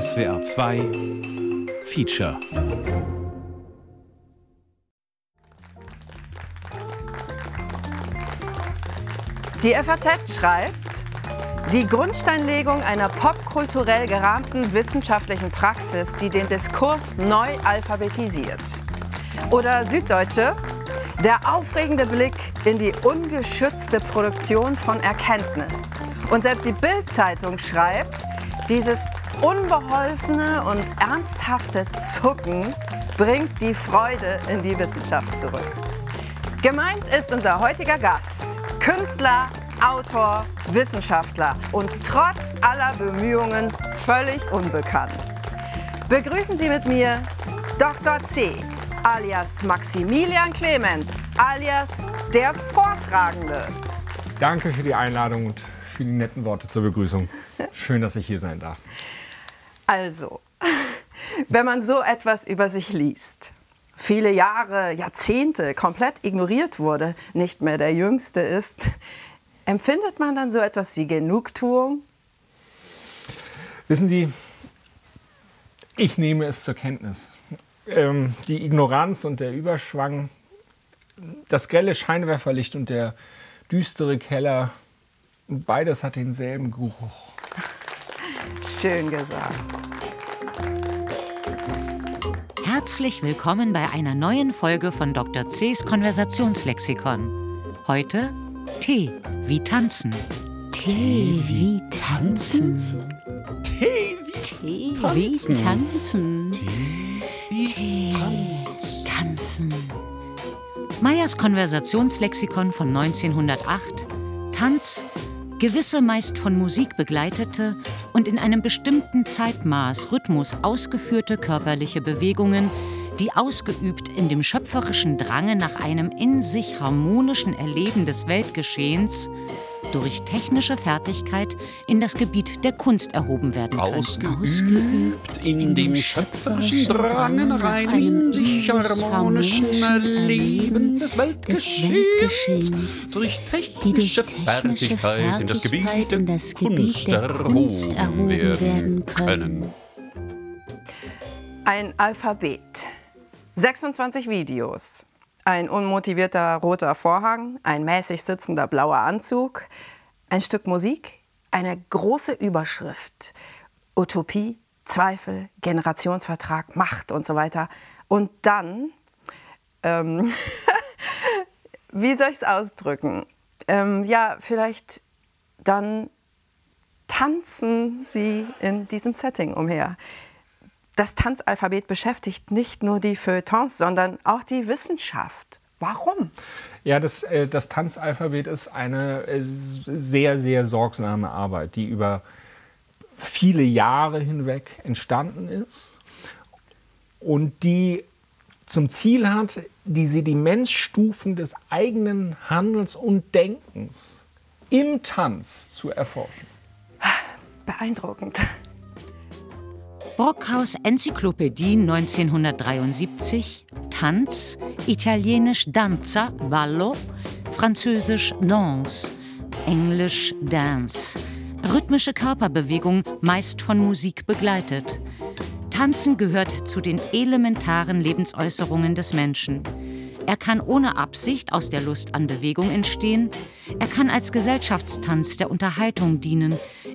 SWR 2 Feature Die FAZ schreibt, die Grundsteinlegung einer popkulturell gerahmten wissenschaftlichen Praxis, die den Diskurs neu alphabetisiert. Oder Süddeutsche, der aufregende Blick in die ungeschützte Produktion von Erkenntnis. Und selbst die Bild-Zeitung schreibt, dieses unbeholfene und ernsthafte Zucken bringt die Freude in die Wissenschaft zurück. Gemeint ist unser heutiger Gast, Künstler, Autor, Wissenschaftler und trotz aller Bemühungen völlig unbekannt. Begrüßen Sie mit mir Dr. C, alias Maximilian Clement, alias der Vortragende. Danke für die Einladung und für die netten Worte zur Begrüßung. Schön, dass ich hier sein darf. Also, wenn man so etwas über sich liest, viele Jahre, Jahrzehnte komplett ignoriert wurde, nicht mehr der Jüngste ist, empfindet man dann so etwas wie Genugtuung? Wissen Sie, ich nehme es zur Kenntnis. Ähm, die Ignoranz und der Überschwang, das grelle Scheinwerferlicht und der düstere Keller, beides hat denselben Geruch. Schön gesagt. Herzlich willkommen bei einer neuen Folge von Dr. Cs Konversationslexikon. Heute Tee wie tanzen. Tee wie tanzen. Tee wie tanzen. Tee tanzen. Meyers Konversationslexikon von 1908. Tanz, gewisse meist von Musik begleitete und in einem bestimmten Zeitmaß Rhythmus ausgeführte körperliche Bewegungen, die ausgeübt in dem schöpferischen Drange nach einem in sich harmonischen Erleben des Weltgeschehens durch technische Fertigkeit in das Gebiet der Kunst erhoben werden können. Ausgeübt in dem schöpferischen Drang einem in sich harmonischen Erleben des Weltgeschehens durch technische Fertigkeit in das Gebiet der Kunst erhoben werden können. Ein Alphabet. 26 Videos. Ein unmotivierter roter Vorhang, ein mäßig sitzender blauer Anzug, ein Stück Musik, eine große Überschrift. Utopie, Zweifel, Generationsvertrag, Macht und so weiter. Und dann, ähm, wie soll ich es ausdrücken? Ähm, ja, vielleicht dann tanzen sie in diesem Setting umher das Tanzalphabet beschäftigt nicht nur die Feuilletons, sondern auch die Wissenschaft. Warum? Ja, das, äh, das Tanzalphabet ist eine äh, sehr, sehr sorgsame Arbeit, die über viele Jahre hinweg entstanden ist und die zum Ziel hat, die Sedimentsstufen des eigenen Handelns und Denkens im Tanz zu erforschen. Beeindruckend. Brockhaus Enzyklopädie 1973, Tanz, italienisch Danza, Ballo, französisch Danse, englisch Dance. Rhythmische Körperbewegung, meist von Musik begleitet. Tanzen gehört zu den elementaren Lebensäußerungen des Menschen. Er kann ohne Absicht aus der Lust an Bewegung entstehen. Er kann als Gesellschaftstanz der Unterhaltung dienen.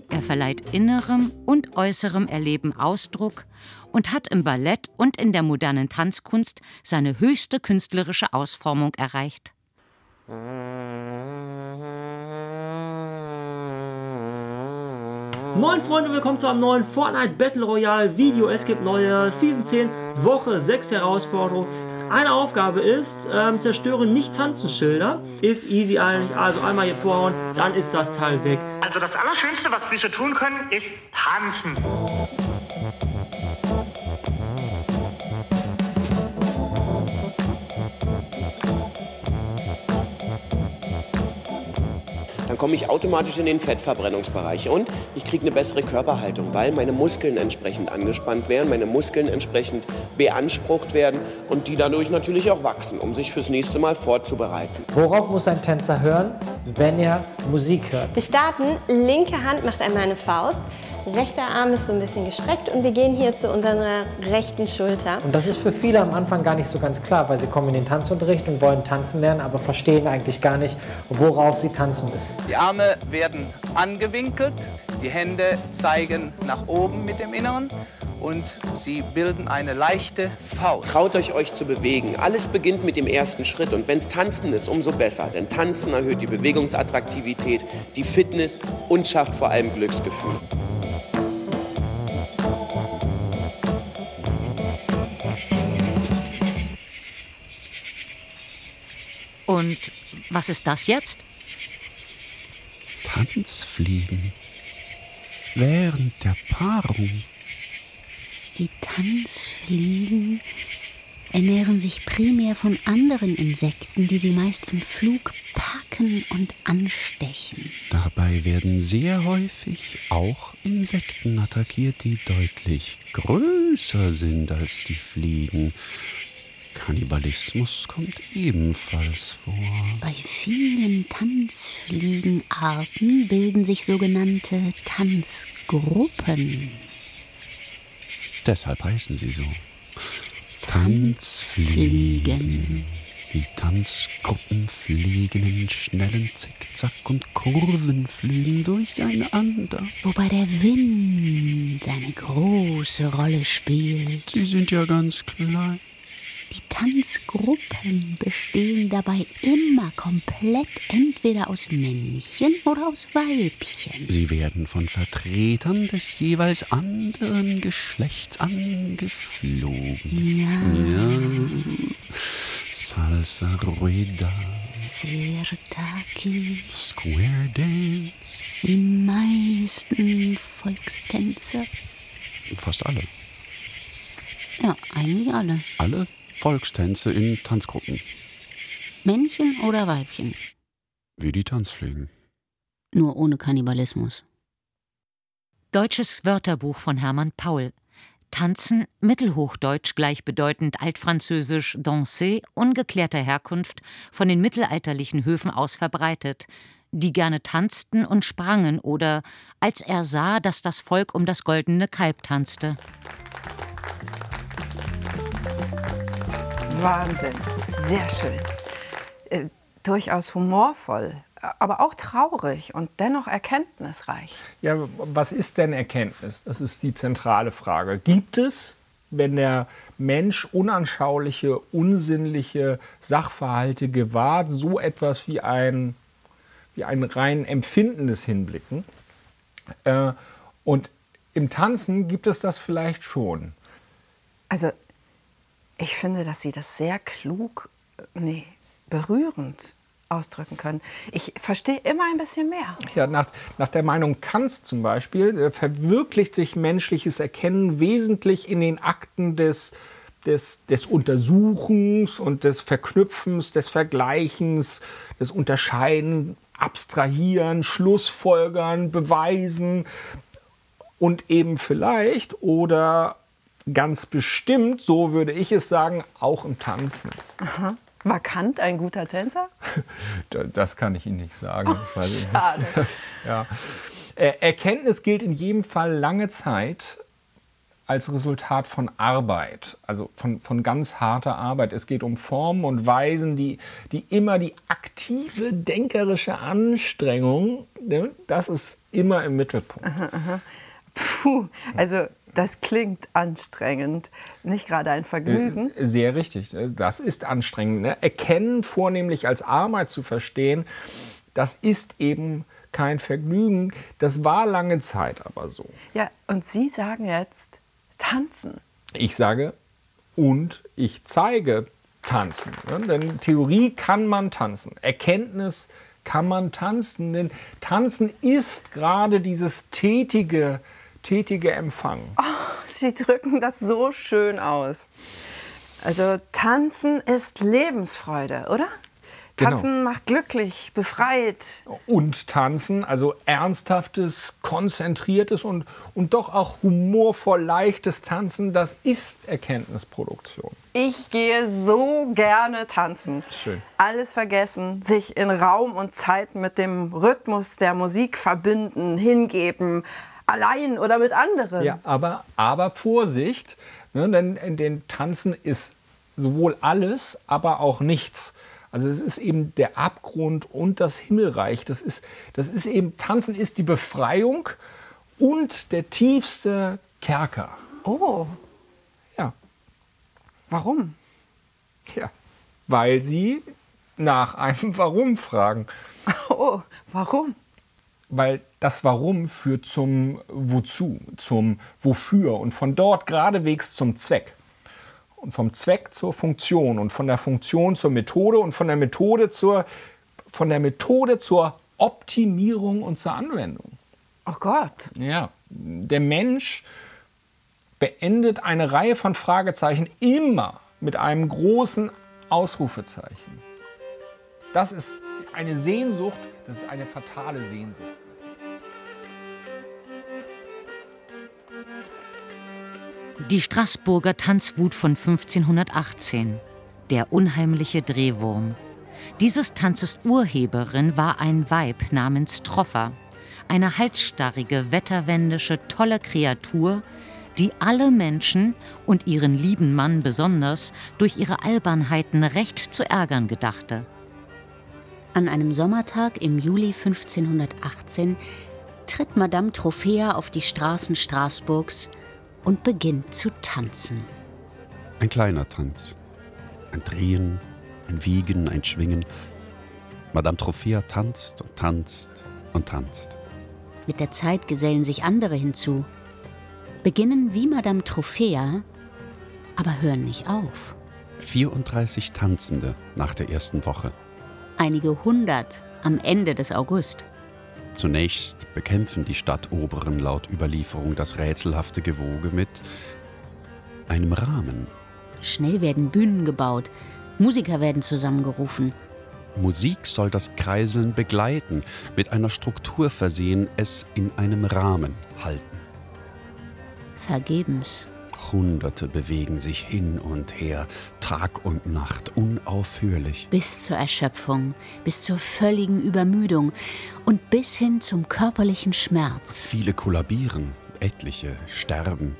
Er verleiht innerem und äußerem Erleben Ausdruck und hat im Ballett und in der modernen Tanzkunst seine höchste künstlerische Ausformung erreicht. Moin Freunde, willkommen zu einem neuen Fortnite Battle Royale Video. Es gibt neue Season 10, Woche 6 Herausforderungen. Eine Aufgabe ist, ähm, zerstöre nicht Tanzenschilder. Ist easy eigentlich, also einmal hier vorhauen, dann ist das Teil weg. Also das Allerschönste, was so tun können, ist tanzen. Dann komme ich automatisch in den Fettverbrennungsbereich und ich kriege eine bessere Körperhaltung, weil meine Muskeln entsprechend angespannt werden, meine Muskeln entsprechend beansprucht werden und die dadurch natürlich auch wachsen, um sich fürs nächste Mal vorzubereiten. Worauf muss ein Tänzer hören, wenn er Musik hört? Wir starten, linke Hand macht einmal eine Faust, Rechter Arm ist so ein bisschen gestreckt und wir gehen hier zu unserer rechten Schulter. Und das ist für viele am Anfang gar nicht so ganz klar, weil sie kommen in den Tanzunterricht und wollen tanzen lernen, aber verstehen eigentlich gar nicht, worauf sie tanzen müssen. Die Arme werden angewinkelt, die Hände zeigen nach oben mit dem Inneren und sie bilden eine leichte Faust. Traut euch, euch zu bewegen. Alles beginnt mit dem ersten Schritt und wenn es Tanzen ist, umso besser. Denn Tanzen erhöht die Bewegungsattraktivität, die Fitness und schafft vor allem Glücksgefühl. Und was ist das jetzt? Tanzfliegen. Während der Paarung. Die Tanzfliegen ernähren sich primär von anderen Insekten, die sie meist im Flug packen und anstechen. Dabei werden sehr häufig auch Insekten attackiert, die deutlich größer sind als die Fliegen. Kannibalismus kommt ebenfalls vor. Bei vielen Tanzfliegenarten bilden sich sogenannte Tanzgruppen. Deshalb heißen sie so. Tanzfliegen. Die Tanzgruppen fliegen in schnellen Zickzack- und Kurvenflügen durcheinander. Wobei der Wind eine große Rolle spielt. Sie sind ja ganz klein. Die Tanzgruppen bestehen dabei immer komplett entweder aus Männchen oder aus Weibchen. Sie werden von Vertretern des jeweils anderen Geschlechts angeflogen. Ja. Ja. Salsa Rueda, Sirtaki, Square Dance, die meisten Volkstänze. fast alle. Ja, eigentlich alle. Alle Volkstänze in Tanzgruppen, Männchen oder Weibchen. wie die Tanzfliegen. Nur ohne Kannibalismus. Deutsches Wörterbuch von Hermann Paul. Tanzen, mittelhochdeutsch gleichbedeutend altfranzösisch danser, ungeklärter Herkunft, von den mittelalterlichen Höfen aus verbreitet, die gerne tanzten und sprangen oder als er sah, dass das Volk um das goldene Kalb tanzte. Wahnsinn. Sehr schön. Äh, durchaus humorvoll, aber auch traurig und dennoch erkenntnisreich. Ja, was ist denn Erkenntnis? Das ist die zentrale Frage. Gibt es, wenn der Mensch unanschauliche, unsinnliche Sachverhalte gewahrt, so etwas wie ein, wie ein rein empfindendes Hinblicken? Äh, und im Tanzen gibt es das vielleicht schon. Also, ich finde, dass Sie das sehr klug, äh, nee, berührend ausdrücken können. Ich verstehe immer ein bisschen mehr. Ja, nach, nach der Meinung Kants zum Beispiel äh, verwirklicht sich menschliches Erkennen wesentlich in den Akten des, des, des Untersuchens und des Verknüpfens, des Vergleichens, des Unterscheiden, Abstrahieren, Schlussfolgern, Beweisen und eben vielleicht oder ganz bestimmt, so würde ich es sagen, auch im Tanzen. Aha. War Kant ein guter Tänzer? Da- Das kann ich Ihnen nicht sagen. Nicht. schade. ja. Erkenntnis gilt in jedem Fall lange Zeit als Resultat von Arbeit, also von, von ganz harter Arbeit. Es geht um Formen und Weisen, die, die immer die aktive denkerische Anstrengung, ne, das ist immer im Mittelpunkt. Aha, aha. Puh, also das klingt anstrengend. Nicht gerade ein Vergnügen. Äh, Sehr richtig. Das ist anstrengend. Ne? Erkennen vornehmlich als Arbeit zu verstehen, das ist eben kein Vergnügen. Das war lange Zeit aber so. Ja, und Sie sagen jetzt tanzen. Ich sage, und ich zeige tanzen. Ne? Denn Theorie kann man tanzen. Erkenntnis kann man tanzen. Denn tanzen ist gerade dieses tätige, tätige Empfangen. Oh, Sie drücken das so schön aus. Also tanzen ist Lebensfreude, oder? Genau. Tanzen macht glücklich, befreit. Und tanzen, also ernsthaftes, konzentriertes und, und doch auch humorvoll leichtes Tanzen, das ist Erkenntnisproduktion. Ich gehe so gerne tanzen. Schön. Alles vergessen, sich in Raum und Zeit mit dem Rhythmus der Musik verbinden, hingeben, allein oder mit anderen. Ja, aber, aber Vorsicht, ne, denn in den Tanzen ist sowohl alles, aber auch nichts. Also es ist eben der Abgrund und das Himmelreich. Das ist, das ist eben, Tanzen ist die Befreiung und der tiefste Kerker. Oh. Ja. Warum? Ja, weil sie nach einem Warum fragen. Oh, warum? Weil das Warum führt zum Wozu, zum Wofür und von dort geradewegs zum Zweck. Und vom Zweck zur Funktion und von der Funktion zur Methode und von der Methode zur, von der Methode zur Optimierung und zur Anwendung. Oh Gott. Ja, der Mensch beendet eine Reihe von Fragezeichen immer mit einem großen Ausrufezeichen. Das ist eine Sehnsucht, das ist eine fatale Sehnsucht. Die Straßburger Tanzwut von 1518. Der unheimliche Drehwurm. Dieses Tanzes Urheberin war ein Weib namens Troffer, eine halsstarrige, wetterwendische, tolle Kreatur, die alle Menschen und ihren lieben Mann besonders durch ihre Albernheiten recht zu ärgern gedachte. An einem Sommertag im Juli 1518 tritt Madame Trophäa auf die Straßen Straßburgs und beginnt zu tanzen. Ein kleiner Tanz. Ein Drehen, ein Wiegen, ein Schwingen. Madame Trophäa tanzt und tanzt und tanzt. Mit der Zeit gesellen sich andere hinzu, beginnen wie Madame Trophäa, aber hören nicht auf. 34 Tanzende nach der ersten Woche. Einige hundert am Ende des August. Zunächst bekämpfen die Stadtoberen laut Überlieferung das rätselhafte Gewoge mit einem Rahmen. Schnell werden Bühnen gebaut, Musiker werden zusammengerufen. Musik soll das Kreiseln begleiten, mit einer Struktur versehen, es in einem Rahmen halten. Vergebens. Hunderte bewegen sich hin und her, Tag und Nacht, unaufhörlich. Bis zur Erschöpfung, bis zur völligen Übermüdung und bis hin zum körperlichen Schmerz. Viele kollabieren, etliche sterben.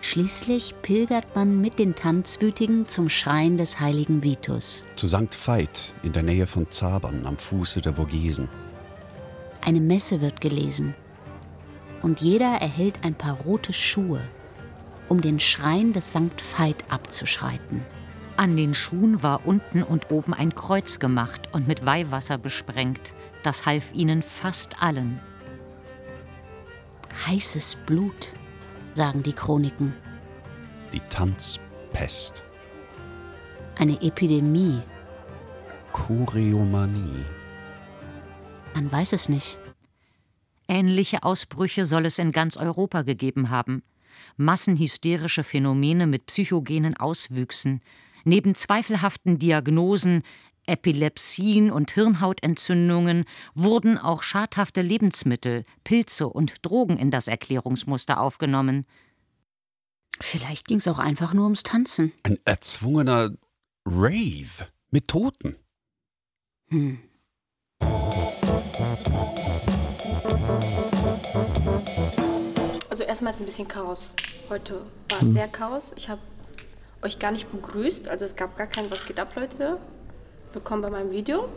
Schließlich pilgert man mit den Tanzwütigen zum Schrein des heiligen Vitus. Zu St. Veit in der Nähe von Zabern am Fuße der Vogesen. Eine Messe wird gelesen und jeder erhält ein paar rote Schuhe, um den Schrein des St. Veit abzuschreiten. An den Schuhen war unten und oben ein Kreuz gemacht und mit Weihwasser besprengt. Das half ihnen fast allen. Heißes Blut, sagen die Chroniken. Die Tanzpest. Eine Epidemie. Choreomanie. Man weiß es nicht. Ähnliche Ausbrüche soll es in ganz Europa gegeben haben. Massenhysterische Phänomene mit psychogenen Auswüchsen. Neben zweifelhaften Diagnosen, Epilepsien und Hirnhautentzündungen wurden auch schadhafte Lebensmittel, Pilze und Drogen in das Erklärungsmuster aufgenommen. Vielleicht ging es auch einfach nur ums Tanzen. Ein erzwungener Rave mit Toten. Hm. erstmal ist ein bisschen Chaos. Heute war mhm. sehr Chaos. Ich habe euch gar nicht begrüßt. Also es gab gar kein Was geht ab, Leute. Willkommen bei meinem Video.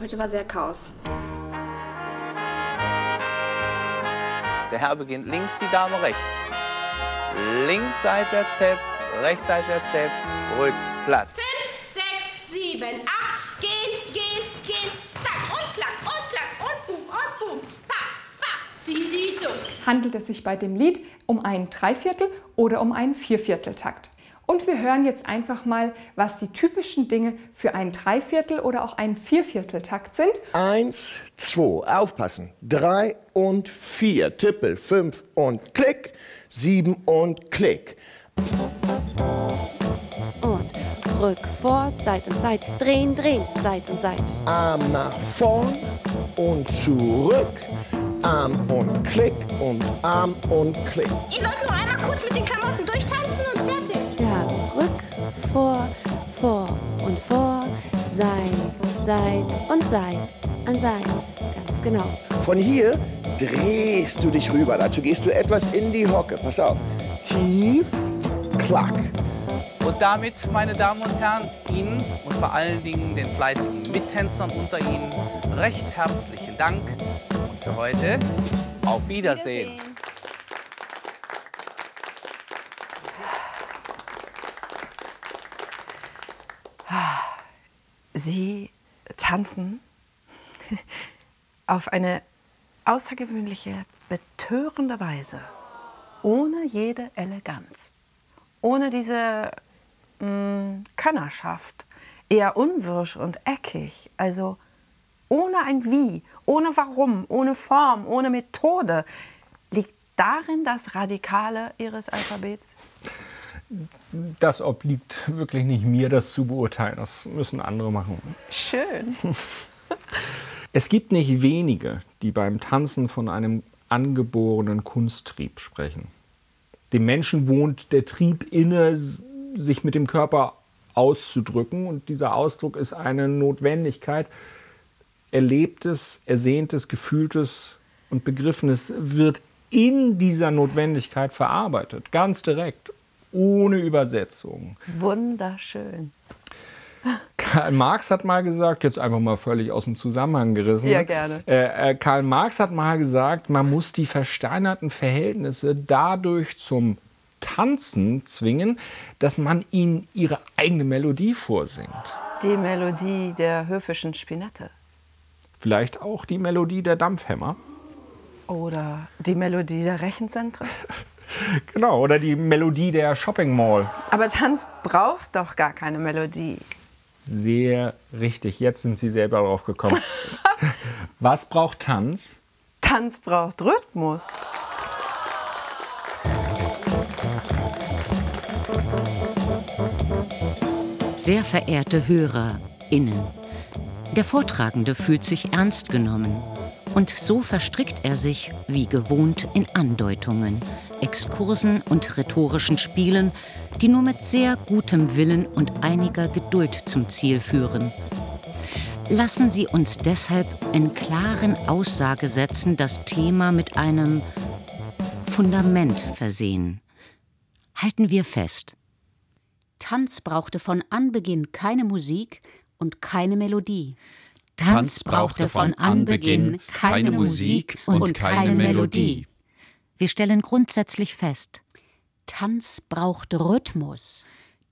Heute war sehr Chaos. Der Herr beginnt links, die Dame rechts. Links seitwärts Tap, rechts seitwärts Tap, rück, platt. 5, 6, 7, 8. handelt es sich bei dem Lied um einen Dreiviertel- oder um einen Viervierteltakt. Und wir hören jetzt einfach mal, was die typischen Dinge für einen Dreiviertel- oder auch einen Viervierteltakt sind. Eins, zwei, aufpassen. Drei und vier, Tippel, fünf und Klick, sieben und Klick. Und rück, vor, Seit und Seit, drehen, drehen, Seit und Seit. Arm nach vorn und zurück. Arm und Klick und Arm und Klick. Ihr sollt nur einmal kurz mit den Klamotten durchtanzen und fertig. Ja, rück, vor, vor und vor, Seit, Seit und Seit an Seit. Ganz genau. Von hier drehst du dich rüber. Dazu gehst du etwas in die Hocke. Pass auf. Tief, klack. Und damit, meine Damen und Herren, Ihnen und vor allen Dingen den fleißigen Mittänzern unter Ihnen recht herzlichen Dank für heute. Auf Wiedersehen. Sie tanzen auf eine außergewöhnliche, betörende Weise, ohne jede Eleganz, ohne diese mh, Könnerschaft, eher unwirsch und eckig, also ohne ein Wie, ohne Warum, ohne Form, ohne Methode. Liegt darin das Radikale Ihres Alphabets? Das obliegt wirklich nicht mir, das zu beurteilen. Das müssen andere machen. Schön. Es gibt nicht wenige, die beim Tanzen von einem angeborenen Kunsttrieb sprechen. Dem Menschen wohnt der Trieb inne, sich mit dem Körper auszudrücken. Und dieser Ausdruck ist eine Notwendigkeit. Erlebtes, Ersehntes, Gefühltes und Begriffenes wird in dieser Notwendigkeit verarbeitet, ganz direkt, ohne Übersetzung. Wunderschön. Karl Marx hat mal gesagt, jetzt einfach mal völlig aus dem Zusammenhang gerissen. Ja, gerne. Äh, äh, Karl Marx hat mal gesagt, man muss die versteinerten Verhältnisse dadurch zum Tanzen zwingen, dass man ihnen ihre eigene Melodie vorsingt. Die Melodie der höfischen Spinette. Vielleicht auch die Melodie der Dampfhämmer. Oder die Melodie der Rechenzentren. Genau, oder die Melodie der Shopping Mall. Aber Tanz braucht doch gar keine Melodie. Sehr richtig, jetzt sind Sie selber drauf gekommen. Was braucht Tanz? Tanz braucht Rhythmus. Sehr verehrte HörerInnen, der Vortragende fühlt sich ernst genommen. Und so verstrickt er sich, wie gewohnt, in Andeutungen, Exkursen und rhetorischen Spielen, die nur mit sehr gutem Willen und einiger Geduld zum Ziel führen. Lassen Sie uns deshalb in klaren Aussagesätzen das Thema mit einem Fundament versehen. Halten wir fest. Tanz brauchte von Anbeginn keine Musik und keine Melodie. Tanz brauchte von Anbeginn keine Musik und keine Melodie. Wir stellen grundsätzlich fest, Tanz braucht Rhythmus.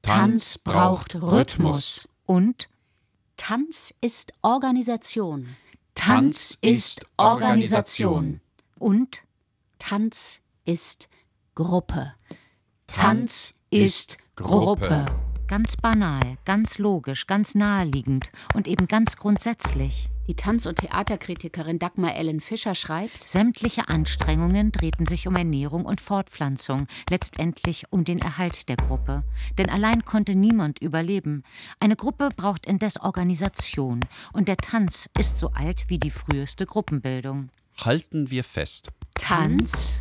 Tanz braucht Rhythmus und Tanz ist Organisation. Tanz ist Organisation und Tanz ist Gruppe. Tanz ist Gruppe. Ganz banal, ganz logisch, ganz naheliegend und eben ganz grundsätzlich. Die Tanz- und Theaterkritikerin Dagmar Ellen Fischer schreibt: Sämtliche Anstrengungen drehten sich um Ernährung und Fortpflanzung, letztendlich um den Erhalt der Gruppe. Denn allein konnte niemand überleben. Eine Gruppe braucht indes Organisation und der Tanz ist so alt wie die früheste Gruppenbildung. Halten wir fest. Tanz,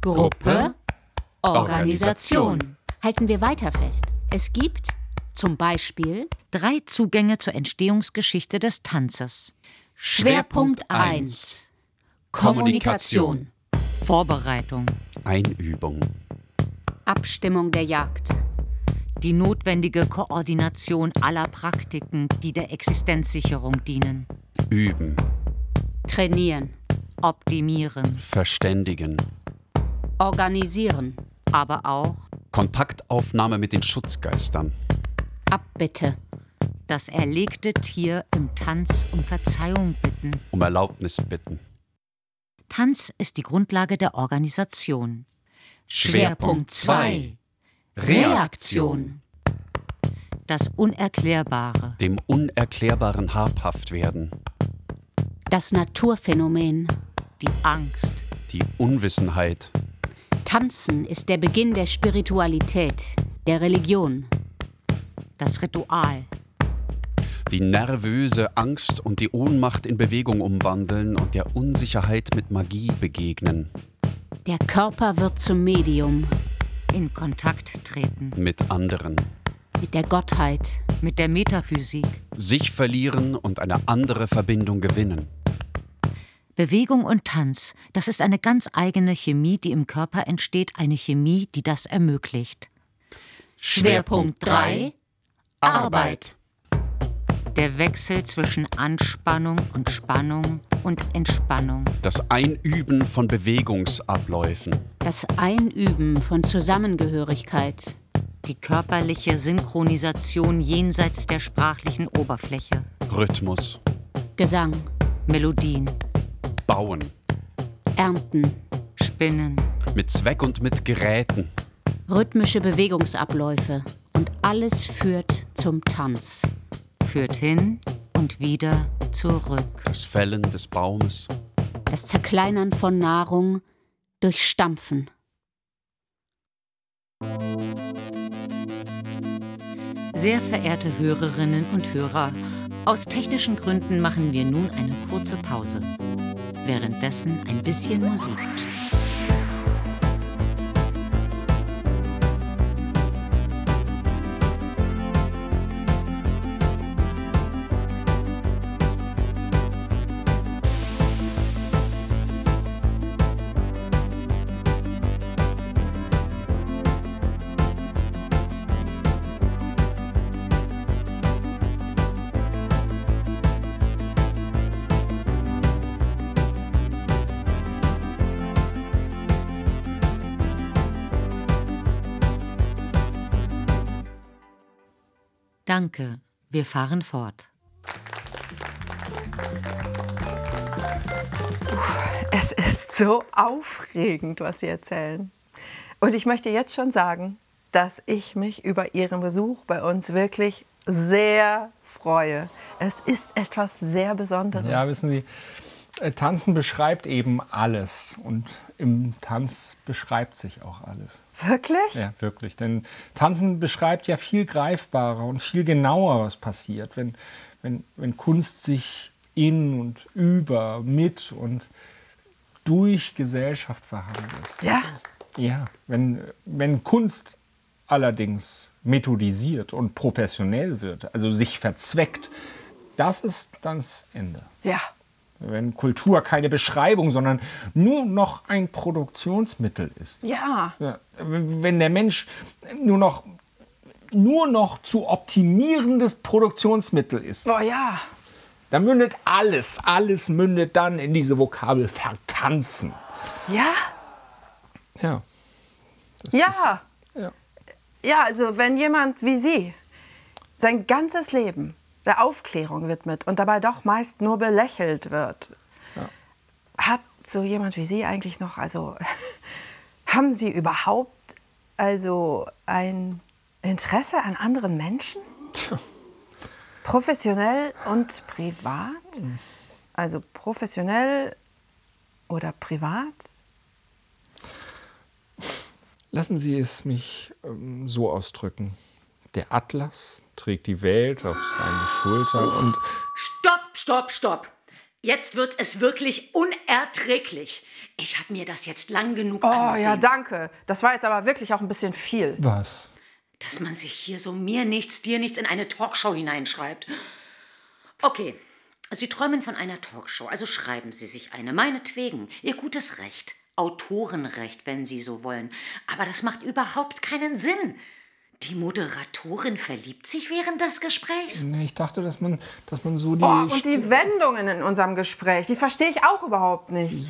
Gruppe, Organisation. Halten wir weiter fest. Es gibt zum Beispiel drei Zugänge zur Entstehungsgeschichte des Tanzes. Schwerpunkt 1 Kommunikation. Vorbereitung. Einübung. Abstimmung der Jagd. Die notwendige Koordination aller Praktiken, die der Existenzsicherung dienen. Üben. Trainieren. Optimieren. Verständigen. Organisieren. Aber auch Kontaktaufnahme mit den Schutzgeistern. Abbitte. Das erlegte Tier im Tanz um Verzeihung bitten. Um Erlaubnis bitten. Tanz ist die Grundlage der Organisation. Schwerpunkt 2. Reaktion. Das Unerklärbare. Dem Unerklärbaren habhaft werden. Das Naturphänomen. Die Angst. Die Unwissenheit. Tanzen ist der Beginn der Spiritualität, der Religion. Das Ritual. Die nervöse Angst und die Ohnmacht in Bewegung umwandeln und der Unsicherheit mit Magie begegnen. Der Körper wird zum Medium. In Kontakt treten. Mit anderen. Mit der Gottheit. Mit der Metaphysik. Sich verlieren und eine andere Verbindung gewinnen. Bewegung und Tanz, das ist eine ganz eigene Chemie, die im Körper entsteht, eine Chemie, die das ermöglicht. Schwerpunkt 3 Arbeit. Der Wechsel zwischen Anspannung und Spannung und Entspannung. Das Einüben von Bewegungsabläufen. Das Einüben von Zusammengehörigkeit. Die körperliche Synchronisation jenseits der sprachlichen Oberfläche. Rhythmus. Gesang. Melodien. Bauen. Ernten. Spinnen. Mit Zweck und mit Geräten. Rhythmische Bewegungsabläufe. Und alles führt zum Tanz. Führt hin und wieder zurück. Das Fällen des Baumes. Das Zerkleinern von Nahrung durch Stampfen. Sehr verehrte Hörerinnen und Hörer, aus technischen Gründen machen wir nun eine kurze Pause. Währenddessen ein bisschen Musik. Danke, wir fahren fort. Es ist so aufregend, was Sie erzählen. Und ich möchte jetzt schon sagen, dass ich mich über Ihren Besuch bei uns wirklich sehr freue. Es ist etwas sehr Besonderes. Ja, wissen Sie, äh, Tanzen beschreibt eben alles und im Tanz beschreibt sich auch alles. Wirklich? Ja, wirklich. Denn Tanzen beschreibt ja viel greifbarer und viel genauer, was passiert, wenn, wenn, wenn Kunst sich in und über, mit und durch Gesellschaft verhandelt. Ja. Ja, wenn, wenn Kunst allerdings methodisiert und professionell wird, also sich verzweckt, das ist dann das Ende. Ja. Wenn Kultur keine Beschreibung, sondern nur noch ein Produktionsmittel ist. Ja. Ja, wenn der Mensch nur noch, nur noch zu optimierendes Produktionsmittel ist, Oh ja. dann mündet alles, alles mündet dann in diese Vokabel vertanzen. Ja? Ja. Ja. ja. Ja, also wenn jemand wie Sie sein ganzes Leben der Aufklärung widmet und dabei doch meist nur belächelt wird, hat so jemand wie Sie eigentlich noch, also haben Sie überhaupt also ein Interesse an anderen Menschen? Professionell und privat? Also professionell oder privat? Lassen Sie es mich ähm, so ausdrücken. Der Atlas trägt die Welt auf seinen Schultern und Stopp, stopp, stopp. Jetzt wird es wirklich unerträglich. Ich habe mir das jetzt lang genug Oh angesehen. ja, danke. Das war jetzt aber wirklich auch ein bisschen viel. was? Dass man sich hier so mir nichts, dir nichts in eine Talkshow hineinschreibt. Okay, Sie träumen von einer Talkshow, also schreiben Sie sich eine, meinetwegen. Ihr gutes Recht. Autorenrecht, wenn Sie so wollen. Aber das macht überhaupt keinen Sinn. Die Moderatorin verliebt sich während des Gesprächs. Nee, ich dachte, dass man, dass man so die. Oh, und die Wendungen in unserem Gespräch, die verstehe ich auch überhaupt nicht.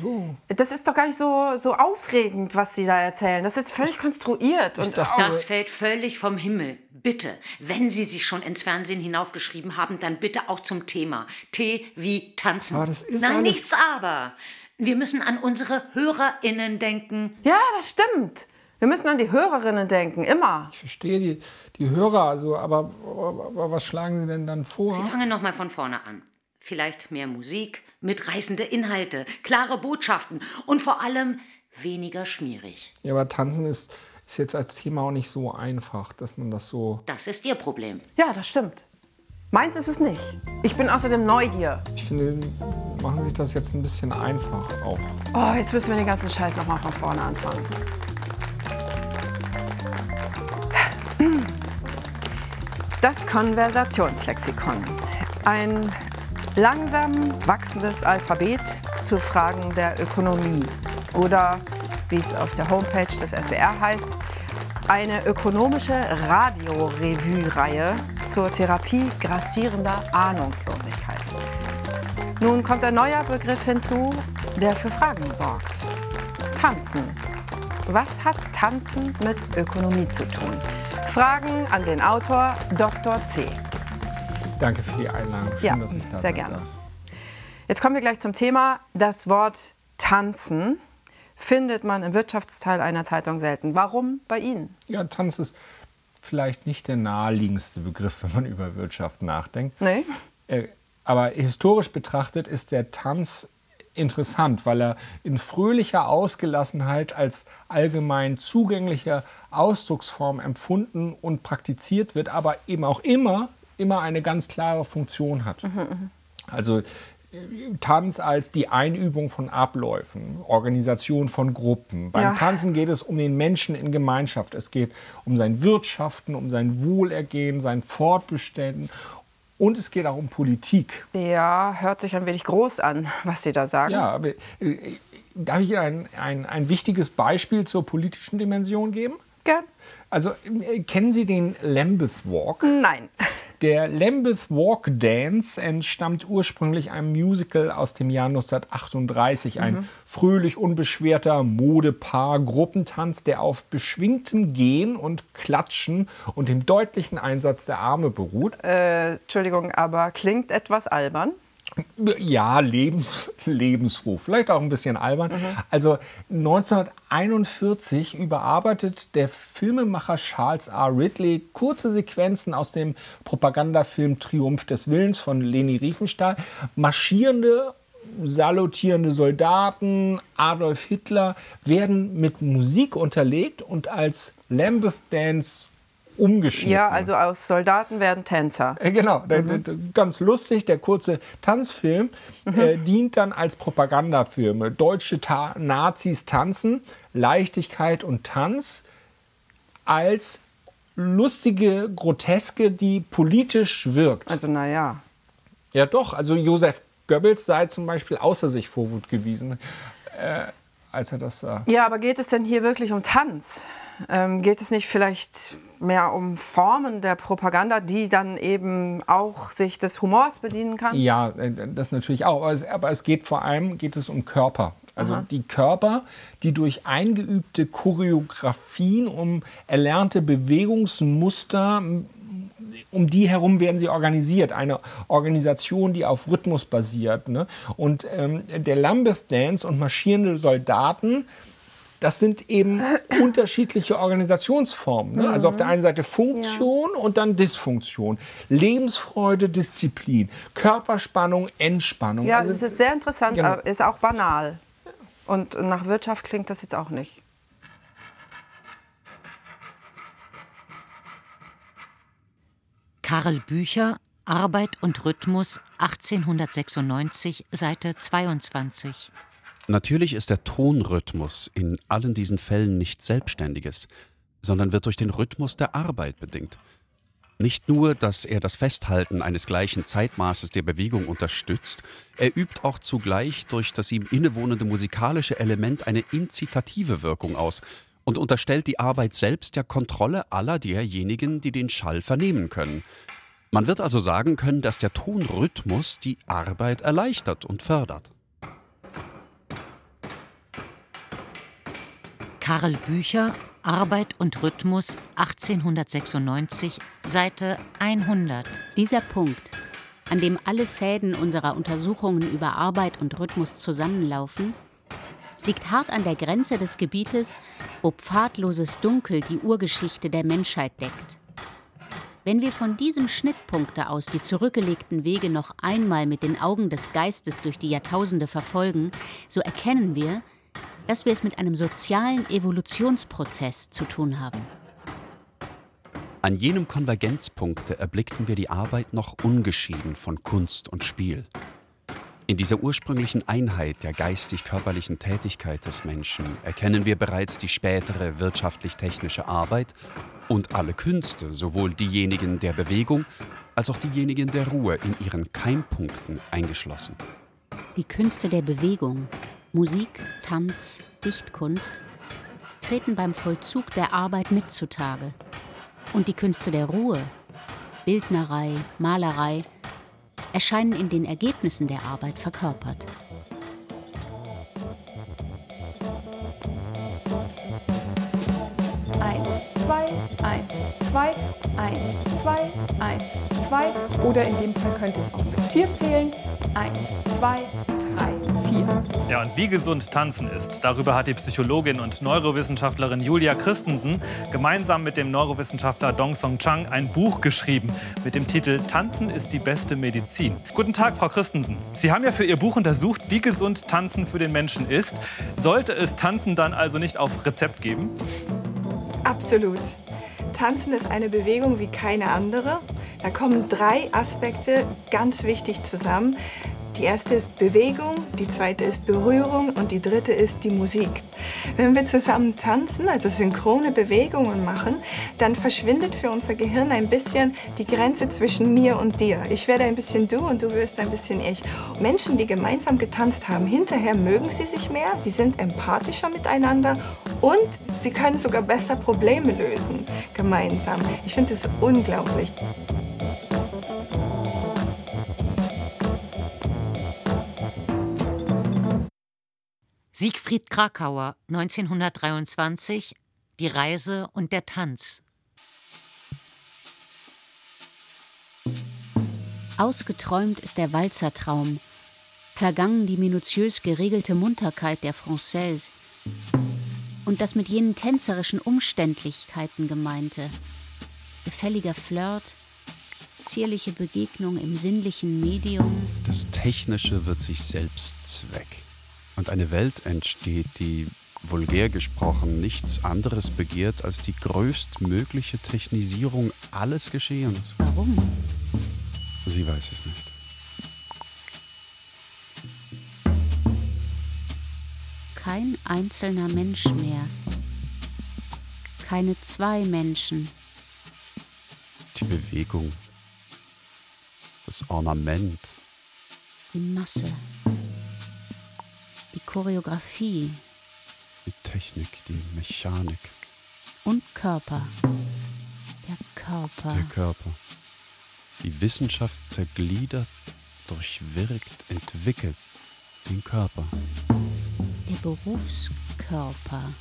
Das ist doch gar nicht so, so aufregend, was Sie da erzählen. Das ist völlig konstruiert. Und Das fällt völlig vom Himmel. Bitte, wenn Sie sich schon ins Fernsehen hinaufgeschrieben haben, dann bitte auch zum Thema. T wie tanzen. Aber das ist Nein, alles- nichts aber. Wir müssen an unsere HörerInnen denken. Ja, das stimmt. Wir müssen an die Hörerinnen denken, immer. Ich verstehe die, die Hörer, also, aber, aber, was schlagen Sie denn dann vor? Sie fangen nochmal von vorne an. Vielleicht mehr Musik, mitreißende Inhalte, klare Botschaften und vor allem weniger schmierig. Ja, aber Tanzen ist, ist jetzt als Thema auch nicht so einfach, dass man das so. Das ist Ihr Problem. Ja, das stimmt. Meins ist es nicht. Ich bin außerdem neu hier. Ich finde, machen Sie sich das jetzt ein bisschen einfach auch. Oh, jetzt müssen wir den ganzen Scheiß nochmal von vorne anfangen. Das Konversationslexikon. Ein langsam wachsendes Alphabet zu Fragen der Ökonomie oder, wie es auf der Homepage des SWR heißt, eine ökonomische Radiorevue-Reihe zur Therapie grassierender Ahnungslosigkeit. Nun kommt ein neuer Begriff hinzu, der für Fragen sorgt. Tanzen. Was hat Tanzen mit Ökonomie zu tun? Fragen an den Autor Dr. C. Danke für die Einladung. Schön, ja, dass ich da sehr gerne. darf. Jetzt kommen wir gleich zum Thema. Das Wort tanzen findet man im Wirtschaftsteil einer Zeitung selten. Warum bei Ihnen? Ja, Tanz ist vielleicht nicht der naheliegendste Begriff, wenn man über Wirtschaft nachdenkt. Nee. Äh, Aber historisch betrachtet ist der Tanz interessant, weil er in fröhlicher Ausgelassenheit als allgemein zugängliche Ausdrucksform empfunden und praktiziert wird, aber eben auch immer, immer eine ganz klare Funktion hat. Also äh, Tanz als die Einübung von Abläufen, Organisation von Gruppen. Beim Ja. Tanzen geht es um den Menschen in Gemeinschaft. Es geht um sein Wirtschaften, um sein Wohlergehen, sein Fortbestehen und es geht auch um Politik. Ja, hört sich ein wenig groß an, was Sie da sagen. Ja, aber, äh, darf ich Ihnen ein, ein, ein wichtiges Beispiel zur politischen Dimension geben? Gern. Also, äh, kennen Sie den Lambeth Walk? Nein. Der Lambeth Walk Dance entstammt ursprünglich einem Musical aus dem Jahr 1938. Ein Mhm. fröhlich unbeschwerter Modepaar-Gruppentanz, der auf beschwingtem Gehen und Klatschen und dem deutlichen Einsatz der Arme beruht. Äh, Entschuldigung, aber klingt etwas albern. Ja, lebens, lebensfroh, vielleicht auch ein bisschen albern. Mhm. Also 1941 überarbeitet der Filmemacher Charles R. Ridley kurze Sequenzen aus dem Propagandafilm Triumph des Willens von Leni Riefenstahl. Marschierende, salutierende Soldaten, Adolf Hitler werden mit Musik unterlegt und als Lambeth Dance umgeschnitten. Ja, also aus Soldaten werden Tänzer. Äh, Genau, der, ganz lustig, der kurze Tanzfilm äh, dient dann als Propagandafilm. Deutsche Ta Nazis tanzen, Leichtigkeit und Tanz als lustige Groteske, die politisch wirkt. Also naja. Ja doch, also Josef Goebbels sei zum Beispiel außer sich vor Wut gewiesen, äh, als er das sah. Ja, aber geht es denn hier wirklich um Tanz? Ähm, geht es nicht vielleicht mehr um Formen der Propaganda, die dann eben auch sich des Humors bedienen kann? Ja, äh, das natürlich auch. Aber es, aber es geht vor allem geht es um Körper. Also Aha. die Körper, die durch eingeübte Choreografien, um erlernte Bewegungsmuster, um die herum werden sie organisiert. Eine Organisation, die auf Rhythmus basiert. Ne? Und ähm, der Lambeth Dance und marschierende Soldaten, das sind eben unterschiedliche Organisationsformen. Ne? Also auf der einen Seite Funktion und dann Dysfunktion. Lebensfreude, Disziplin. Körperspannung, Entspannung. Ja, Also- das ist sehr interessant, Genau. aber ist auch banal. Und nach Wirtschaft klingt das jetzt auch nicht. Karl Bücher, Arbeit und Rhythmus, 1896, Seite 22. Natürlich ist der Tonrhythmus in allen diesen Fällen nicht Selbstständiges, sondern wird durch den Rhythmus der Arbeit bedingt. Nicht nur, dass er das Festhalten eines gleichen Zeitmaßes der Bewegung unterstützt, er übt auch zugleich durch das ihm innewohnende musikalische Element eine incitative Wirkung aus und unterstellt die Arbeit selbst der Kontrolle aller derjenigen, die den Schall vernehmen können. Man wird also sagen können, dass der Tonrhythmus die Arbeit erleichtert und fördert. Karl Bücher, Arbeit und Rhythmus, 1896, Seite 100. Dieser Punkt, an dem alle Fäden unserer Untersuchungen über Arbeit und Rhythmus zusammenlaufen, liegt hart an der Grenze des Gebietes, wo pfadloses Dunkel die Urgeschichte der Menschheit deckt. Wenn wir von diesem Schnittpunkte aus die zurückgelegten Wege noch einmal mit den Augen des Geistes durch die Jahrtausende verfolgen, so erkennen wir, dass wir es mit einem sozialen Evolutionsprozess zu tun haben. An jenem Konvergenzpunkte erblickten wir die Arbeit noch ungeschieden von Kunst und Spiel. In dieser ursprünglichen Einheit der geistig-körperlichen Tätigkeit des Menschen erkennen wir bereits die spätere wirtschaftlich-technische Arbeit und alle Künste, sowohl diejenigen der Bewegung als auch diejenigen der Ruhe in ihren Keimpunkten eingeschlossen. Die Künste der Bewegung, Musik, Tanz, Dichtkunst treten beim Vollzug der Arbeit mit zutage. Und die Künste der Ruhe, Bildnerei, Malerei, erscheinen in den Ergebnissen der Arbeit verkörpert. Eins, zwei, eins, zwei, eins, zwei, eins, zwei. Oder in dem Fall könnte ich auch bis vier zählen. Eins, zwei, drei, vier. Ja, und wie gesund Tanzen ist, darüber hat die Psychologin und Neurowissenschaftlerin Julia Christensen gemeinsam mit dem Neurowissenschaftler Dong Song Chang ein Buch geschrieben mit dem Titel Tanzen ist die beste Medizin. Guten Tag, Frau Christensen. Sie haben ja für Ihr Buch untersucht, wie gesund Tanzen für den Menschen ist. Sollte es Tanzen dann also nicht auf Rezept geben? Absolut. Tanzen ist eine Bewegung wie keine andere. Da kommen drei Aspekte ganz wichtig zusammen. Die erste ist Bewegung, die zweite ist Berührung und die dritte ist die Musik. Wenn wir zusammen tanzen, also synchrone Bewegungen machen, dann verschwindet für unser Gehirn ein bisschen die Grenze zwischen mir und dir. Ich werde ein bisschen du und du wirst ein bisschen ich. Menschen, die gemeinsam getanzt haben, hinterher mögen sie sich mehr, sie sind empathischer miteinander und sie können sogar besser Probleme lösen gemeinsam. Ich finde es unglaublich. Siegfried Krakauer, 1923, Die Reise und der Tanz. Ausgeträumt ist der Walzertraum, vergangen die minutiös geregelte Munterkeit der Française und das mit jenen tänzerischen Umständlichkeiten gemeinte. Gefälliger Flirt, zierliche Begegnung im sinnlichen Medium. Das Technische wird sich selbst Zweck. Und eine Welt entsteht, die vulgär gesprochen nichts anderes begehrt als die größtmögliche Technisierung alles Geschehens. Warum? Sie weiß es nicht. Kein einzelner Mensch mehr. Keine zwei Menschen. Die Bewegung. Das Ornament. Die Masse. Choreografie. Die Technik, die Mechanik. Und Körper. Der Körper. Der Körper. Die Wissenschaft zergliedert, durchwirkt, entwickelt den Körper. Der Berufskörper.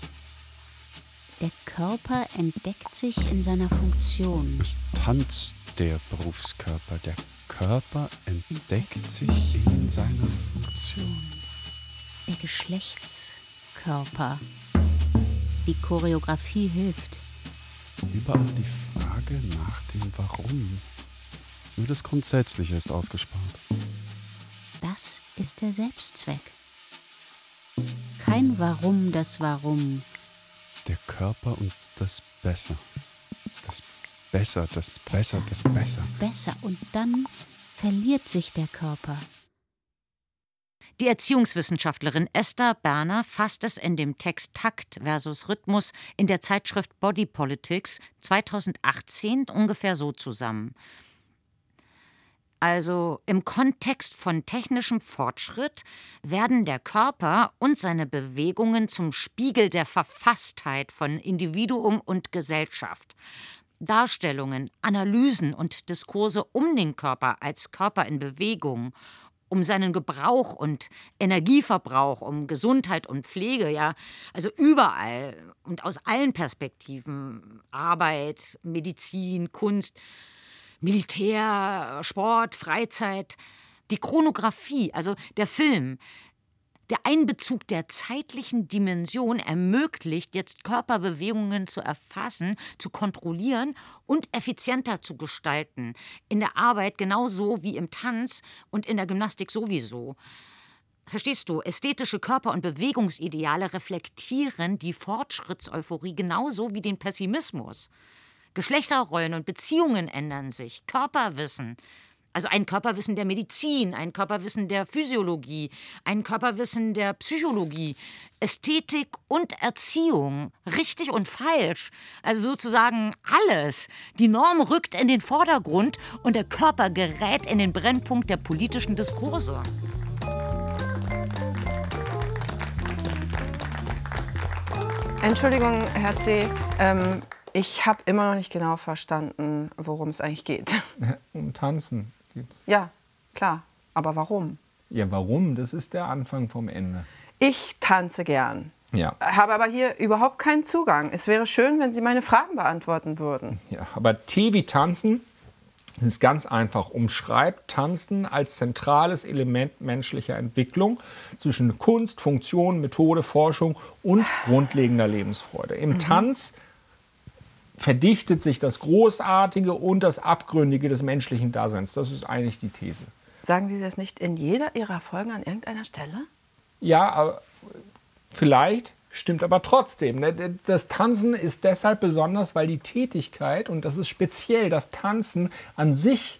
Der Körper entdeckt sich in seiner Funktion. Es tanzt der Berufskörper. Der Körper entdeckt sich in seiner Funktion. Der Geschlechtskörper. Die Choreografie hilft. Überall die Frage nach dem Warum. Nur das Grundsätzliche ist ausgespart. Das ist der Selbstzweck. Kein Warum das Warum. Der Körper und das Besser. Das Besser, das Besser, das Besser. Besser und dann verliert sich der Körper. Die Erziehungswissenschaftlerin Esther Berner fasst es in dem Text Takt versus Rhythmus in der Zeitschrift Body Politics 2018 ungefähr so zusammen. Also im Kontext von technischem Fortschritt werden der Körper und seine Bewegungen zum Spiegel der Verfasstheit von Individuum und Gesellschaft. Darstellungen, Analysen und Diskurse um den Körper als Körper in Bewegung, um seinen Gebrauch und Energieverbrauch, um Gesundheit und Pflege, ja, also überall und aus allen Perspektiven, Arbeit, Medizin, Kunst, Militär, Sport, Freizeit, die Chronographie, also der Film, der Einbezug der zeitlichen Dimension ermöglicht jetzt Körperbewegungen zu erfassen, zu kontrollieren und effizienter zu gestalten. In der Arbeit genauso wie im Tanz und in der Gymnastik sowieso. Verstehst du, ästhetische Körper- und Bewegungsideale reflektieren die Fortschrittseuphorie genauso wie den Pessimismus. Geschlechterrollen und Beziehungen ändern sich, Körperwissen. Also ein Körperwissen der Medizin, ein Körperwissen der Physiologie, ein Körperwissen der Psychologie, Ästhetik und Erziehung, richtig und falsch, also sozusagen alles. Die Norm rückt in den Vordergrund und der Körper gerät in den Brennpunkt der politischen Diskurse. Entschuldigung, Herr C. Ähm, ich habe immer noch nicht genau verstanden, worum es eigentlich geht. Um Tanzen geht's. Ja, klar. Aber warum? Ja, warum? Das ist der Anfang vom Ende. Ich tanze gern. Ja. Habe aber hier überhaupt keinen Zugang. Es wäre schön, wenn Sie meine Fragen beantworten würden. Ja, aber T wie Tanzen ist ganz einfach. Umschreibt Tanzen als zentrales Element menschlicher Entwicklung zwischen Kunst, Funktion, Methode, Forschung und grundlegender Lebensfreude. Im Mhm. Tanz verdichtet sich das Großartige und das Abgründige des menschlichen Daseins. Das ist eigentlich die These. Sagen Sie das nicht in jeder Ihrer Folgen an irgendeiner Stelle? Ja, aber vielleicht stimmt aber trotzdem. ne? Das Tanzen ist deshalb besonders, weil die Tätigkeit, und das ist speziell das Tanzen an sich,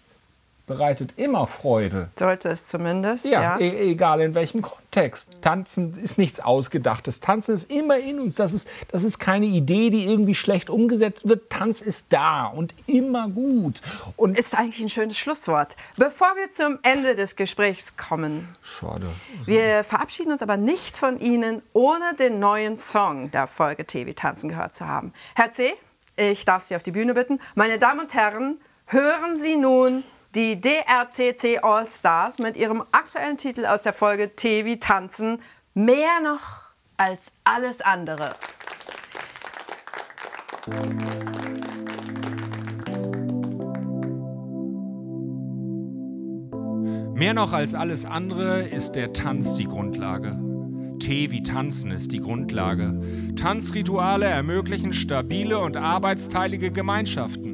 bereitet immer Freude. Sollte es zumindest, Ja, ja. E egal in welchem Kontext. Tanzen ist nichts Ausgedachtes. Tanzen ist immer in uns. Das ist, das ist keine Idee, die irgendwie schlecht umgesetzt wird. Tanz ist da und immer gut. Und ist eigentlich ein schönes Schlusswort. Bevor wir zum Ende des Gesprächs kommen, Schade. wir verabschieden uns aber nicht von Ihnen, ohne den neuen Song der Folge TV Tanzen gehört zu haben. Herr C., ich darf Sie auf die Bühne bitten. Meine Damen und Herren, hören Sie nun die DRCC All Stars mit ihrem aktuellen Titel aus der Folge TV Tanzen, mehr noch als alles andere. Mehr noch als alles andere ist der Tanz die Grundlage. T wie Tanzen ist die Grundlage. Tanzrituale ermöglichen stabile und arbeitsteilige Gemeinschaften.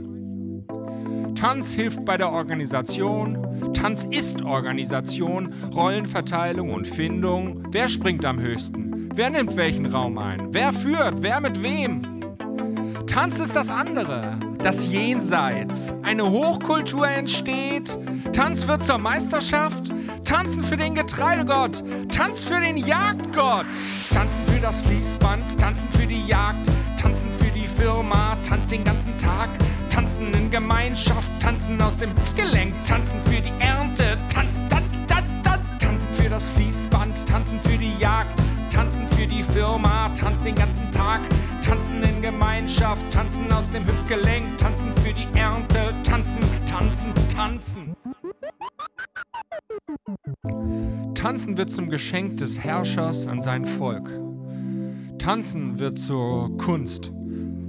Tanz hilft bei der Organisation. Tanz ist Organisation, Rollenverteilung und Findung. Wer springt am höchsten? Wer nimmt welchen Raum ein? Wer führt? Wer mit wem? Tanz ist das andere, das Jenseits. Eine Hochkultur entsteht. Tanz wird zur Meisterschaft. Tanzen für den Getreidegott. Tanz für den Jagdgott. Tanzen für das Fließband. Tanzen für die Jagd. Tanzen für die Firma. Tanz den ganzen Tag. Tanzen in Gemeinschaft. Tanzen aus dem Hüftgelenk. Tanzen für die Ernte. Tanzen, tanzen, tanzen, tanzen. Tanzen für das Fließband. Tanzen für die Jagd. Tanzen für die Firma, tanzen den ganzen Tag, tanzen in Gemeinschaft, tanzen aus dem Hüftgelenk, tanzen für die Ernte, tanzen, tanzen, tanzen. Tanzen wird zum Geschenk des Herrschers an sein Volk. Tanzen wird zur Kunst.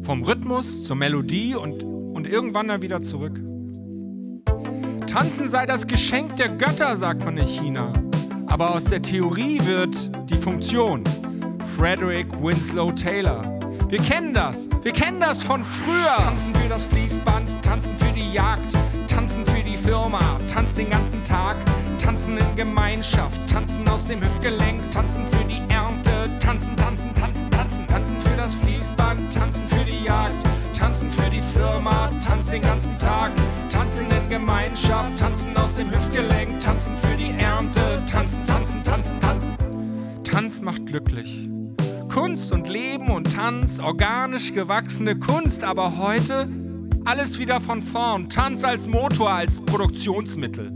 Vom Rhythmus zur Melodie und, und irgendwann dann wieder zurück. Tanzen sei das Geschenk der Götter, sagt man in China. Aber aus der Theorie wird die Funktion. Frederick Winslow Taylor. Wir kennen das. Wir kennen das von früher. Tanzen für das Fließband, tanzen für die Jagd, tanzen für die Firma, tanzen den ganzen Tag, tanzen in Gemeinschaft, tanzen aus dem Hüftgelenk, tanzen für die Ernte, tanzen, tanzen, tanzen, tanzen, tanzen für das Fließband, tanzen für die Jagd, tanzen für die Firma, tanzen den ganzen Tag, tanzen in Gemeinschaft, tanzen aus dem Hüftgelenk, tanzen für die Ernte, tanzen, tanzen, tanzen, tanzen. Tanz macht glücklich. Kunst und Leben und Tanz, organisch gewachsene Kunst, aber heute alles wieder von vorn. Tanz als Motor, als Produktionsmittel.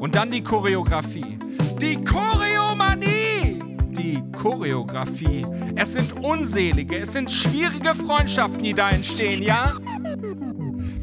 Und dann die Choreografie. Die Choreomanie! Choreografie. Es sind unselige, es sind schwierige Freundschaften, die da entstehen, ja?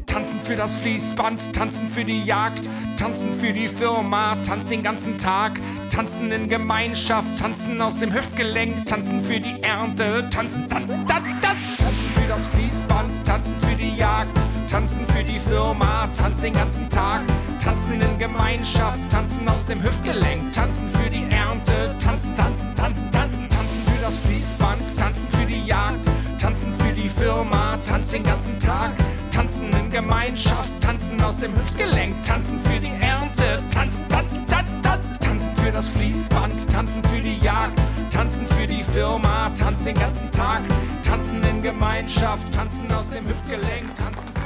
Tanzen für das Fließband, tanzen für die Jagd, tanzen für die Firma, tanzen den ganzen Tag, tanzen in Gemeinschaft, tanzen aus dem Hüftgelenk, tanzen für die Ernte, tanzen, tanzen, tanzen, tanzen, tanzen für das Fließband, tanzen für die Jagd, tanzen für die Firma, tanzen den ganzen Tag, tanzen in Gemeinschaft, tanzen aus dem Hüftgelenk, tanzen für die Ernte, tanzen, tanzen, tanzen, tanzen, tanzen für das Fließband, tanzen für die Jagd, tanzen für die Firma, tanzen den ganzen Tag, tanzen in Gemeinschaft, tanzen aus dem Hüftgelenk, tanzen für die Ernte, tanzen, tanzen, tanzen, tanzen, tanzen für das Fließband, tanzen für die Jagd, tanzen für die Firma, tanzen den ganzen Tag, tanzen in Gemeinschaft, tanzen aus dem Hüftgelenk, tanzen für.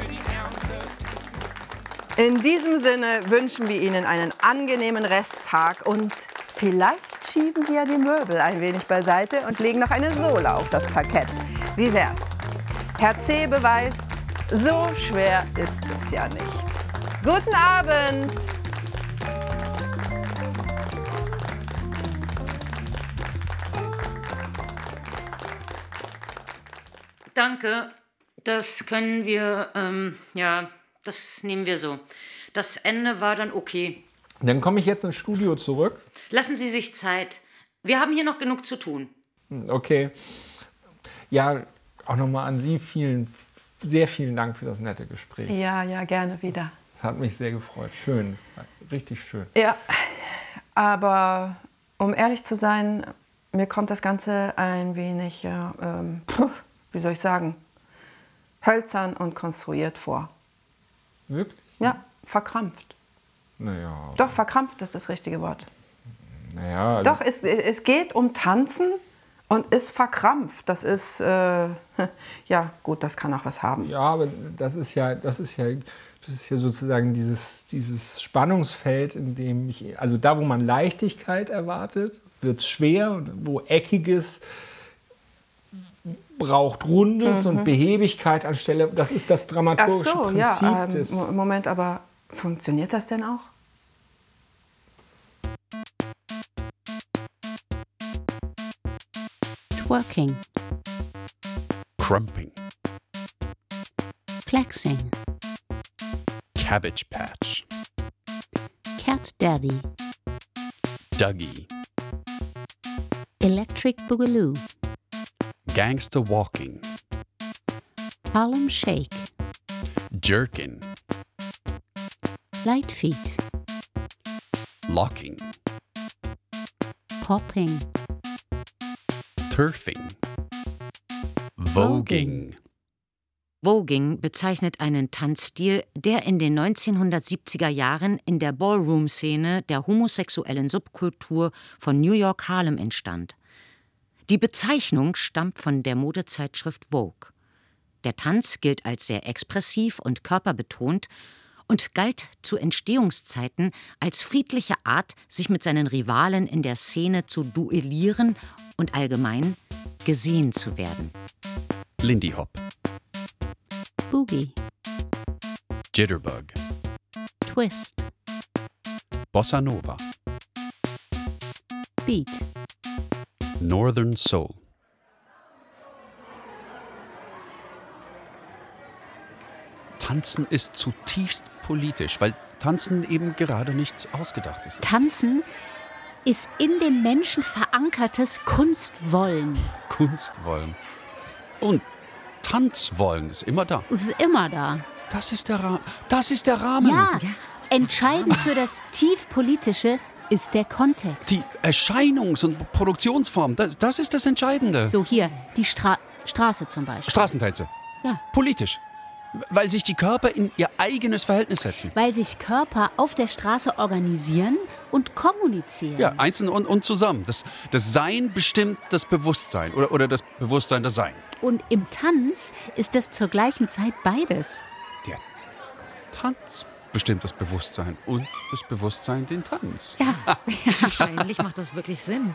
In diesem Sinne wünschen wir Ihnen einen angenehmen Resttag und vielleicht schieben Sie ja die Möbel ein wenig beiseite und legen noch eine Sohle auf das Parkett. Wie wär's? Herr C. beweist, so schwer ist es ja nicht. Guten Abend! danke. Das können wir, ähm, ja, das nehmen wir so. Das Ende war dann okay. Dann komme ich jetzt ins Studio zurück. Lassen Sie sich Zeit. Wir haben hier noch genug zu tun. Hm, Okay. Ja, auch nochmal an Sie vielen, sehr vielen Dank für das nette Gespräch. Ja, ja, gerne wieder. Es hat mich sehr gefreut. Schön, es war richtig schön. Ja, aber um ehrlich zu sein, mir kommt das Ganze ein wenig, ja, ähm, wie soll ich sagen, hölzern und konstruiert vor. Wirklich? Ja, verkrampft. Naja. Doch, verkrampft ist das richtige Wort. Naja. also- Doch, es, es geht um Tanzen und ist verkrampft. Das ist, äh, ja, gut, das kann auch was haben. Ja, aber das ist ja, das ist ja, das ist ja sozusagen dieses, dieses Spannungsfeld, in dem ich, also da, wo man Leichtigkeit erwartet, wird es schwer und wo Eckiges braucht Rundes Mhm. und Behebigkeit anstelle, das ist das Ach dramaturgische so, Prinzip ja, ähm, des. Mo- Moment, aber funktioniert das denn auch? Twerking, Crumping. Flexing, Cabbage Patch. Cat Daddy, Dougie. Electric Boogaloo, Gangster Walking. Harlem Shake, Jerkin. Light Feet, Locking. Popping, Turfing. Voging. Voging bezeichnet einen Tanzstil, der in den 1970er Jahren in der Ballroom-Szene der homosexuellen Subkultur von New York Harlem entstand. Die Bezeichnung stammt von der Modezeitschrift Vogue. Der Tanz gilt als sehr expressiv und körperbetont und galt zu Entstehungszeiten als friedliche Art, sich mit seinen Rivalen in der Szene zu duellieren und allgemein gesehen zu werden. Lindy Hop. Boogie, Jitterbug. Twist, Bossa Nova. Beat, Northern Soul. Tanzen ist zutiefst politisch, weil Tanzen eben gerade nichts Ausgedachtes ist. Tanzen ist in dem Menschen verankertes Kunstwollen. Kunstwollen. Und Tanzwollen ist immer da. Es ist immer da. Das ist der, Ra das ist der Rahmen. Ja, entscheidend für das Tiefpolitische ist der Kontext. Die Erscheinungs- und Produktionsform, das, das ist das Entscheidende. So hier, die Stra Straße zum Beispiel. Straßentänze. Ja. Politisch. Weil sich die Körper in ihr eigenes Verhältnis setzen. Weil sich Körper auf der Straße organisieren und kommunizieren. Ja, einzeln und, und zusammen. Das, das Sein bestimmt das Bewusstsein oder, oder das Bewusstsein das Sein. Und im Tanz ist es zur gleichen Zeit beides. Der Tanz bestimmt das Bewusstsein und das Bewusstsein den Tanz. Ja. Wahrscheinlich macht das wirklich Sinn.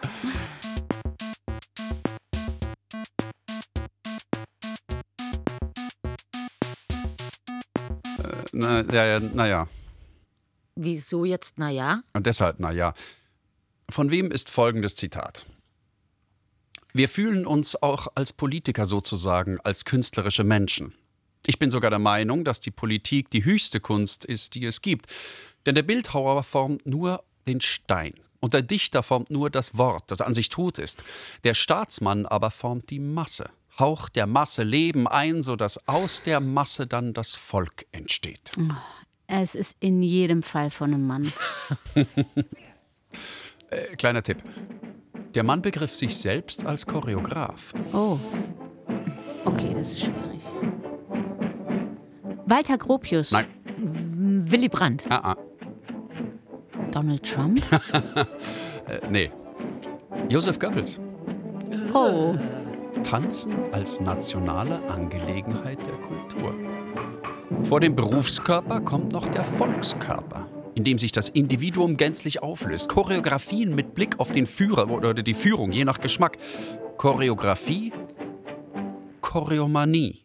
Äh, na, ja, ja, naja. Wieso jetzt, naja? Und deshalb, naja. Von wem ist folgendes Zitat? Wir fühlen uns auch als Politiker sozusagen als künstlerische Menschen. Ich bin sogar der Meinung, dass die Politik die höchste Kunst ist, die es gibt. Denn der Bildhauer formt nur den Stein und der Dichter formt nur das Wort, das an sich tot ist. Der Staatsmann aber formt die Masse, haucht der Masse Leben ein, sodass aus der Masse dann das Volk entsteht. Es ist in jedem Fall von einem Mann. Äh, kleiner Tipp. Der Mann begriff sich selbst als Choreograf. Oh. Okay, das ist schwierig. Walter Gropius. Nein. Willy Brandt. Ah, ah. Donald Trump. äh, nee. Josef Goebbels. Oh. Tanzen als nationale Angelegenheit der Kultur. Vor dem Berufskörper kommt noch der Volkskörper, in dem sich das Individuum gänzlich auflöst. Choreografien mit Blick auf den Führer oder die Führung, je nach Geschmack. Choreografie, Choreomanie.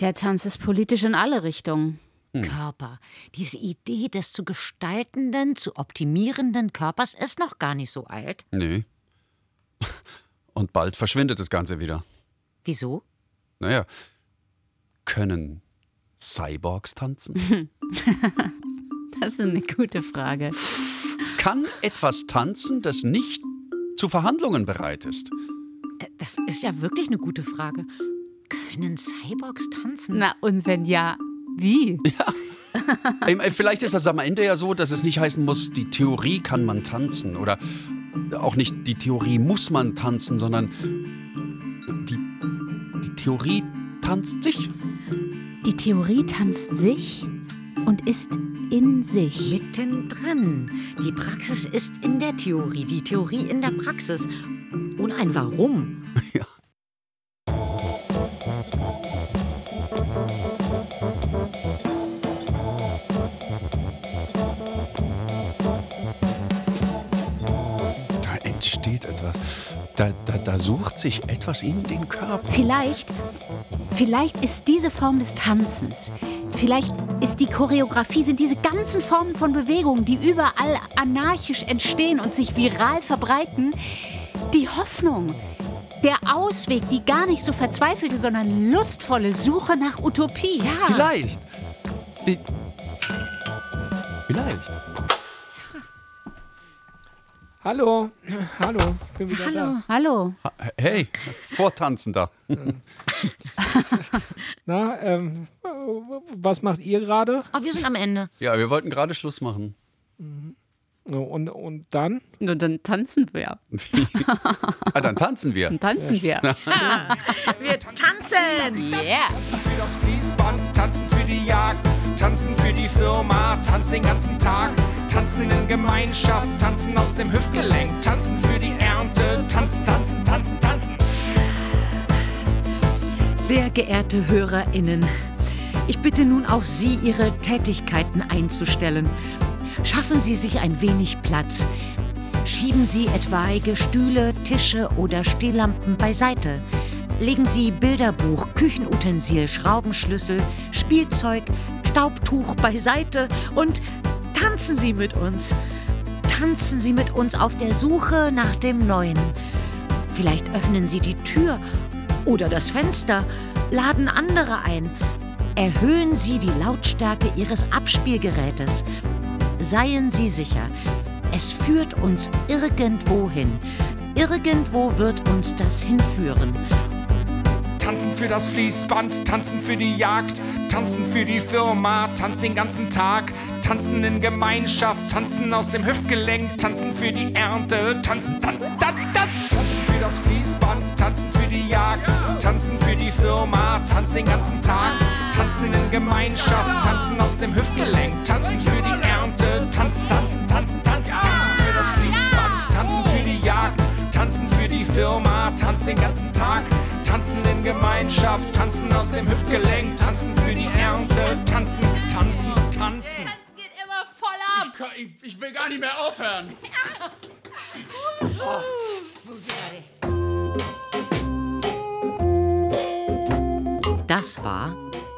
Der Tanz ist politisch in alle Richtungen. Körper. Diese Idee des zu gestaltenden, zu optimierenden Körpers ist noch gar nicht so alt. Nee. Und bald verschwindet das Ganze wieder. Wieso? Naja, können Cyborgs tanzen? Das ist eine gute Frage. Kann etwas tanzen, das nicht zu Verhandlungen bereit ist? Äh, Das ist ja wirklich eine gute Frage. Können Cyborgs tanzen? Na, und wenn ja, wie? Ähm, äh, Vielleicht ist das am Ende ja so, dass es nicht heißen muss, die Theorie kann man tanzen oder auch nicht die Theorie muss man tanzen, sondern die, die Theorie tanzt sich. Die Theorie tanzt sich und ist in sich. Mittendrin. Die Praxis ist in der Theorie, die Theorie in der Praxis. Und ein Warum. Da sucht sich etwas in den Körper. Vielleicht, vielleicht ist diese Form des Tanzens, vielleicht ist die Choreografie, sind diese ganzen Formen von Bewegungen, die überall anarchisch entstehen und sich viral verbreiten, die Hoffnung, der Ausweg, die gar nicht so verzweifelte, sondern lustvolle Suche nach Utopie. Ja. Vielleicht. Hallo, hallo, ich bin wieder da. Hallo. Ha- Hey, Vortanzender. Na, ähm, was macht ihr gerade? Oh, wir sind am Ende. Ja, wir wollten gerade Schluss machen. So, Und, und dann? Nur dann tanzen wir. Ah, dann tanzen wir. Dann tanzen wir. Wir tanzen! Yeah! Für das Fließband, tanzen für die Jagd, tanzen für die Firma, tanzen den ganzen Tag, tanzen in Gemeinschaft, tanzen aus dem Hüftgelenk, tanzen für die Ernte, tanzen, tanzen, tanzen, tanzen. Sehr geehrte HörerInnen, ich bitte nun auch Sie, Ihre Tätigkeiten einzustellen. Schaffen Sie sich ein wenig Platz. Schieben Sie etwaige Stühle, Tische oder Stehlampen beiseite. Legen Sie Bilderbuch, Küchenutensil, Schraubenschlüssel, Spielzeug, Staubtuch beiseite und tanzen Sie mit uns. Tanzen Sie mit uns auf der Suche nach dem Neuen. Vielleicht öffnen Sie die Tür oder das Fenster, laden andere ein. Erhöhen Sie die Lautstärke Ihres Abspielgerätes. Seien Sie sicher, es führt uns irgendwo hin. Irgendwo wird uns das hinführen. Tanzen für das Fließband, tanzen für die Jagd, tanzen für die Firma, tanzen den ganzen Tag, tanzen in Gemeinschaft, tanzen aus dem Hüftgelenk, tanzen für die Ernte, tanzen, tanzen, tanzen, tanzen, tanzen für das Fließband, tanzen für die Jagd, tanzen für die Firma, tanzen den ganzen Tag, tanzen in Gemeinschaft, tanzen aus dem Hüftgelenk, tanzen für die Ernte, tanzen, tanzen, tanzen, tanzen, tanzen für das Fließband, tanzen für die Jagd, tanzen für die Firma, tanzen den ganzen Tag, tanzen in Gemeinschaft, tanzen aus dem Hüftgelenk, tanzen für die Ernte, tanzen, tanzen, tanzen. geht immer voll ab. Ich, kann, ich, ich will gar nicht mehr aufhören. Das war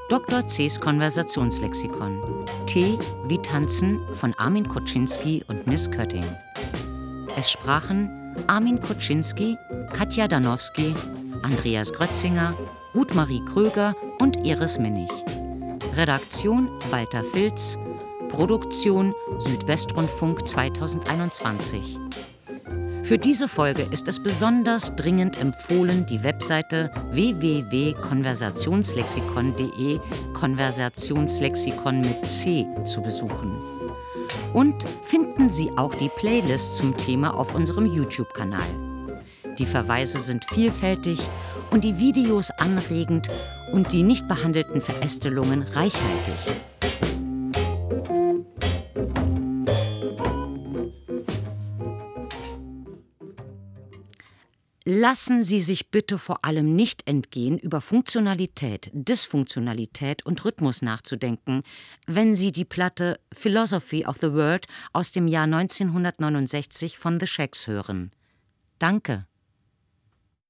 Dr. C.'s Konversationslexikon. T wie Tanzen von Armin Kuczynski und Miss Kötting. Es sprachen Armin Kuczynski, Katja Danowski, Andreas Grötzinger, Ruth-Marie Kröger und Iris Minnig. Redaktion Walter Filz. Produktion Südwestrundfunk 2021. Für diese Folge ist es besonders dringend empfohlen, die Webseite www.konversationslexikon.de Konversationslexikon mit C zu besuchen. Und finden Sie auch die Playlist zum Thema auf unserem YouTube-Kanal. Die Verweise sind vielfältig und die Videos anregend und die nicht behandelten Verästelungen reichhaltig. Lassen Sie sich bitte vor allem nicht entgehen, über Funktionalität, Dysfunktionalität und Rhythmus nachzudenken, wenn Sie die Platte Philosophy of the World aus dem Jahr 1969 von The Shacks hören. Danke.